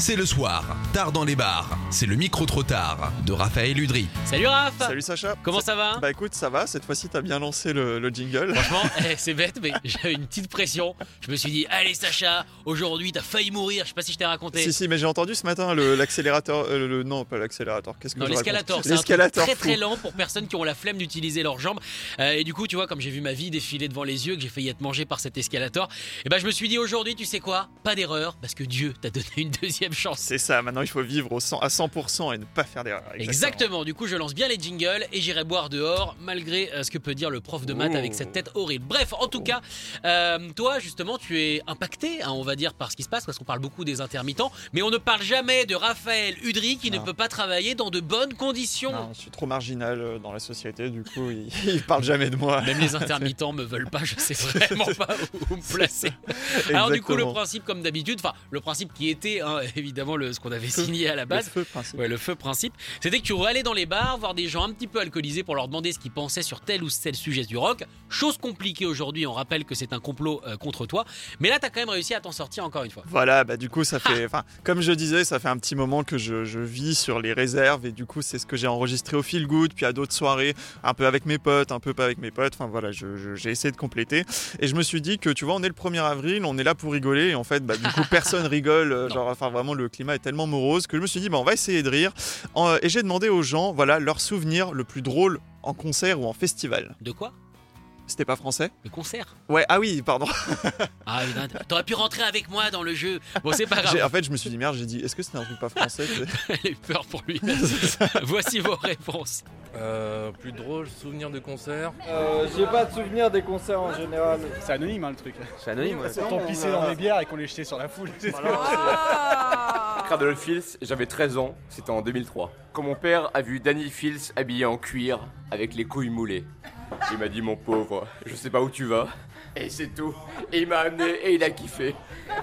C'est le soir, tard dans les bars. C'est le micro trop tard de Raphaël Udry. Salut Raph Salut Sacha. Comment ça va Bah écoute, ça va, cette fois-ci t'as bien lancé le, le jingle. Franchement, eh, c'est bête, mais j'avais une petite pression. Je me suis dit, allez Sacha, aujourd'hui t'as failli mourir. Je sais pas si je t'ai raconté. Si, si, mais j'ai entendu ce matin le- l'accélérateur. euh, le, non, pas l'accélérateur. Qu'est-ce que Non, je raconte l'escalator, c'est un truc L'escalator. très très fou. lent pour personnes qui ont la flemme d'utiliser leurs jambes. Euh, et du coup, tu vois, comme j'ai vu ma vie défiler devant les yeux, que j'ai failli être mangé par cet escalator, et ben je me suis dit aujourd'hui, tu sais quoi? Pas d'erreur, parce que Dieu t'a donné une deuxième chance. C'est ça, maintenant il faut vivre au 100 à 100% et ne pas faire d'erreur. Exactement. Du coup, je lance bien les jingles et j'irai boire dehors, malgré euh, ce que peut dire le prof de maths Oh. avec cette tête horrible. Bref, en tout cas, euh, toi, justement, tu es impacté, hein, on va dire, par ce qui se passe, parce qu'on parle beaucoup des intermittents, mais on ne parle jamais de Raphaël Udry qui ne peut pas travailler dans de bonnes conditions. Non, je suis trop marginal euh, dans la société, du coup, il, il parle jamais de moi. Même les intermittents me veulent pas, je sais vraiment pas où me placer. Alors du coup, le Exactement. principe, comme d'habitude, enfin le principe qui était hein, évidemment le, ce qu'on avait signé à la Le base, feu principe. Ouais, le feu principe, c'était que tu allais dans les bars voir des gens un petit peu alcoolisés pour leur demander ce qu'ils pensaient sur tel ou tel sujet du rock. Chose compliquée aujourd'hui, on rappelle que c'est un complot euh, contre toi. Mais là, t'as quand même réussi à t'en sortir encore une fois. Voilà, bah du coup ça fait, enfin comme je disais, ça fait un petit moment que je, je vis sur les réserves et du coup c'est ce que j'ai enregistré au feel good, puis à d'autres soirées, un peu avec mes potes, un peu pas avec mes potes. Enfin voilà, j'ai essayé de compléter et je me suis dit que tu vois, on est le 1er avril, on est là pour rigoler et en fait bah, du coup personne rigole, euh, genre enfin vraiment le climat est tellement morose que je me suis dit bah on va essayer de rire En- et j'ai demandé aux gens voilà leur souvenir le plus drôle en concert ou en festival. De quoi? C'était pas français Le concert? Ouais, ah oui, pardon. Ah, t'aurais pu rentrer avec moi dans le jeu. Bon, c'est pas grave. En fait, je me suis dit merde, j'ai dit est-ce que c'était un truc pas français Elle a eu peur pour lui. Voici vos réponses. Euh, plus drôle, souvenir de concert. Euh, j'ai pas de souvenir des concerts en général. C'est anonyme hein, le truc. C'est anonyme. Quand on pissait dans les bières et qu'on les jetait sur la foule. De Love Fields, j'avais 13 ans, c'était en 2003. Quand mon père a vu Danny Fields habillé en cuir avec les couilles moulées, il m'a dit mon pauvre, je sais pas où tu vas. Et c'est tout. Et il m'a amené et il a kiffé.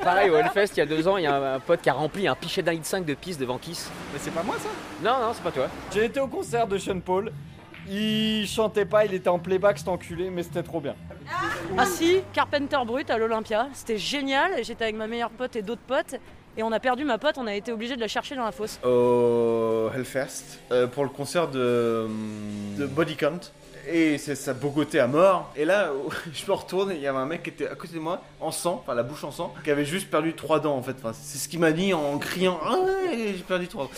Pareil, au Hellfest, il y a deux ans, il y a un pote qui a rempli un pichet d'un litre 5 de pisse devant Kiss. Mais c'est pas moi ça? Non, non, c'est pas toi. J'ai été au concert de Sean Paul. Il chantait pas, il était en playback, cet enculé, mais c'était trop bien. Ah si, Carpenter Brut à l'Olympia. C'était génial. J'étais avec ma meilleure pote et d'autres potes. Et on a perdu ma pote, on a été obligé de la chercher dans la fosse. au Hellfest euh, pour le concert de, de Body Count. Et c'est ça bogotait à mort. Et là, je me retourne et il y avait un mec qui était à côté de moi, en sang, enfin la bouche en sang, qui avait juste perdu trois dents en fait. Enfin, c'est ce qu'il m'a dit en criant Ah ouais, j'ai perdu trois dents.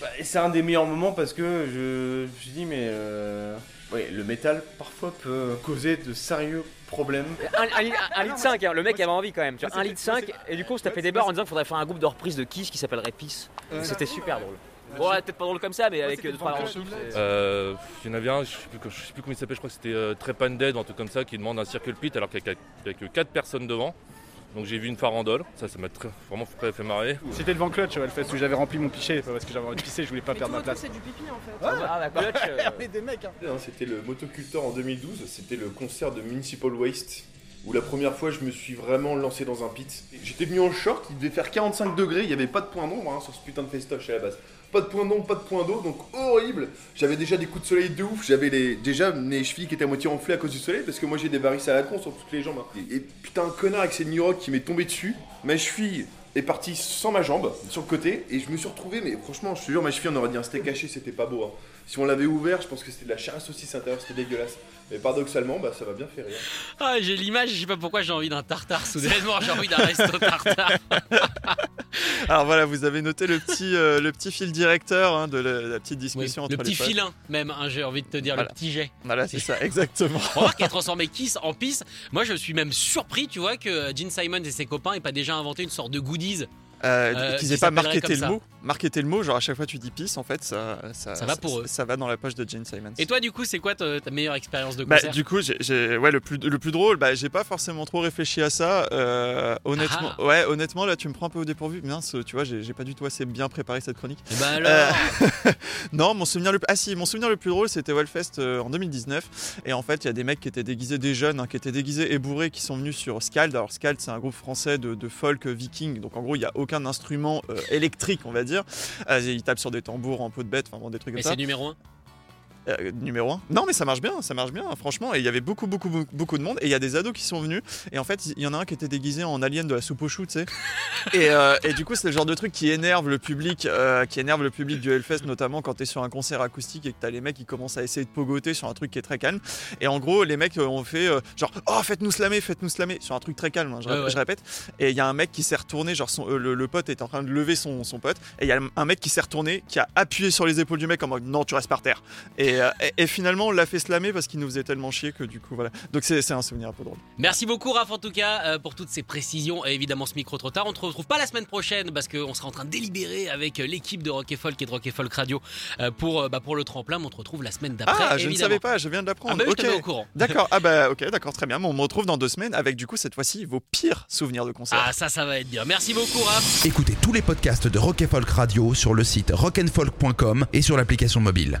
Bah, et c'est un des meilleurs moments parce que je, je me suis dit, mais euh, ouais, le métal parfois peut causer de sérieux problèmes. Un, un un litre 5, hein, le mec avait envie quand même. Tu vois, un litre 5, et du coup, on tapait des barres en disant qu'il faudrait faire un groupe de reprise de Kiss qui s'appellerait Peace. C'était super drôle. Bon, ouais, peut-être pas drôle comme ça, mais avec euh, deux, trois c'est- Euh, il y en avait un, je sais plus, je sais plus comment il s'appelle, je crois que c'était euh, Trepan Dead ou un truc comme ça, qui demande un circle pit alors qu'il n'y a, que 4 personnes devant. Donc j'ai vu une farandole, ça, ça m'a très- vraiment fait, fait marrer. C'était devant Clutch au Hellfest où j'avais rempli mon pichet. Parce que j'avais envie de pisser, je voulais pas perdre ma place. du pipi en fait. Ah, la clutch. euh, On est des mecs hein. C'était le Motocultor en 2012, c'était le concert de Municipal Waste. Où la première fois je me suis vraiment lancé dans un pit. J'étais venu en short, il devait faire 45 degrés, il n'y avait pas de point d'ombre hein, sur ce putain de festoche à la base. Pas de point d'ombre, pas de point d'eau, donc horrible. J'avais déjà des coups de soleil de ouf, j'avais les, déjà mes chevilles qui étaient à moitié enflées à cause du soleil parce que moi j'ai des varices à la con sur toutes les jambes. hein. Et, et putain un connard avec ses New Rock qui m'est tombé dessus, ma cheville est partie sans ma jambe, sur le côté, et je me suis retrouvé, mais franchement je te jure ma cheville on aurait dit un steak haché, c'était pas beau. hein. Si on l'avait ouvert, je pense que c'était de la chair à saucisse à l'intérieur, c'était dégueulasse. Mais paradoxalement, bah ça m'a bien fait rire. Ah, j'ai l'image, je sais pas pourquoi j'ai envie d'un tartare soudainement, j'ai envie d'un resto tartare. Alors voilà, vous avez noté le petit, euh, le petit fil directeur hein, de la, la petite discussion le entre petit les potes. filin, même, hein, j'ai envie de te dire, Voilà. le petit jet. Voilà, c'est ça, exactement. Remarque qu'il a transformé Kiss en pisse. Moi, je suis même surpris, tu vois, que Gene Simon et ses copains aient pas déjà inventé une sorte de goodies Euh, Euh, qu'ils qui aient pas marketé le mot. Marketé le mot, genre à chaque fois tu dis peace, en fait, ça, ça, Ça va pour eux. Ça va dans la poche de Jane Simons. Et toi, du coup, c'est quoi ta, ta meilleure expérience de Bah, concert du coup, j'ai, ouais, le plus, le plus drôle, bah, j'ai pas forcément trop réfléchi à ça. euh, honnêtement, Ah. ouais, honnêtement, là, tu me prends un peu au dépourvu. Mince, tu vois, j'ai, pas du tout assez bien préparé cette chronique. Eh ben alors Euh, non, mon souvenir le, ah si, mon souvenir le plus drôle, c'était Wellfest en 2019. Et en fait, il y a des mecs qui étaient déguisés, des jeunes, hein, qui étaient déguisés et bourrés, qui sont venus sur Skald. Alors Skald, c'est un groupe français de, de folk viking. Donc en gros, il y a aucun instrument euh, électrique, on va dire. Euh, ils tapent sur des tambours en peau de bête, enfin bon, des trucs comme Et ça. c'est numéro 1 Euh, numéro 1 Non mais ça marche bien, ça marche bien franchement. Et il y avait beaucoup beaucoup beaucoup, beaucoup de monde. Et il y a des ados qui sont venus. Et en fait il y en a un qui était déguisé en alien de la soupe au chou tu sais. Et, euh, et du coup c'est le genre de truc qui énerve le public euh, qui énerve le public du Hellfest notamment quand t'es sur un concert acoustique et que t'as les mecs qui commencent à essayer de pogoter sur un truc qui est très calme. Et en gros les mecs ont fait genre oh faites-nous slammer faites-nous slammer sur un truc très calme hein, je, Ouais, rép- ouais. je répète. Et il y a un mec qui s'est retourné genre son- le, le pote est en train de lever son, son pote. Et il y a un mec qui s'est retourné qui a appuyé sur les épaules du mec en mode non tu restes par terre et, euh, et- et finalement on l'a fait slammer parce qu'il nous faisait tellement chier que du coup voilà donc c'est un souvenir un peu drôle Merci beaucoup Raph en tout cas euh, pour toutes ces précisions et évidemment ce micro trop tard. On ne te retrouve pas la semaine prochaine parce qu'on sera en train de délibérer avec euh, l'équipe de Rock et Folk et de Rock et Folk Radio euh, pour, euh, bah, pour le tremplin. Mais on te retrouve la semaine d'après. ah je ne évidemment. savais pas je viens de l'apprendre Ah bah au courant. d'accord ah bah ok d'accord très bien Bon, on me retrouve dans deux semaines avec du coup cette fois-ci vos pires souvenirs de concert Ah ça ça va être bien. Merci beaucoup Raph. Écoutez tous les podcasts de Rock and Folk Radio sur le site rockandfolk.com et sur l'application mobile.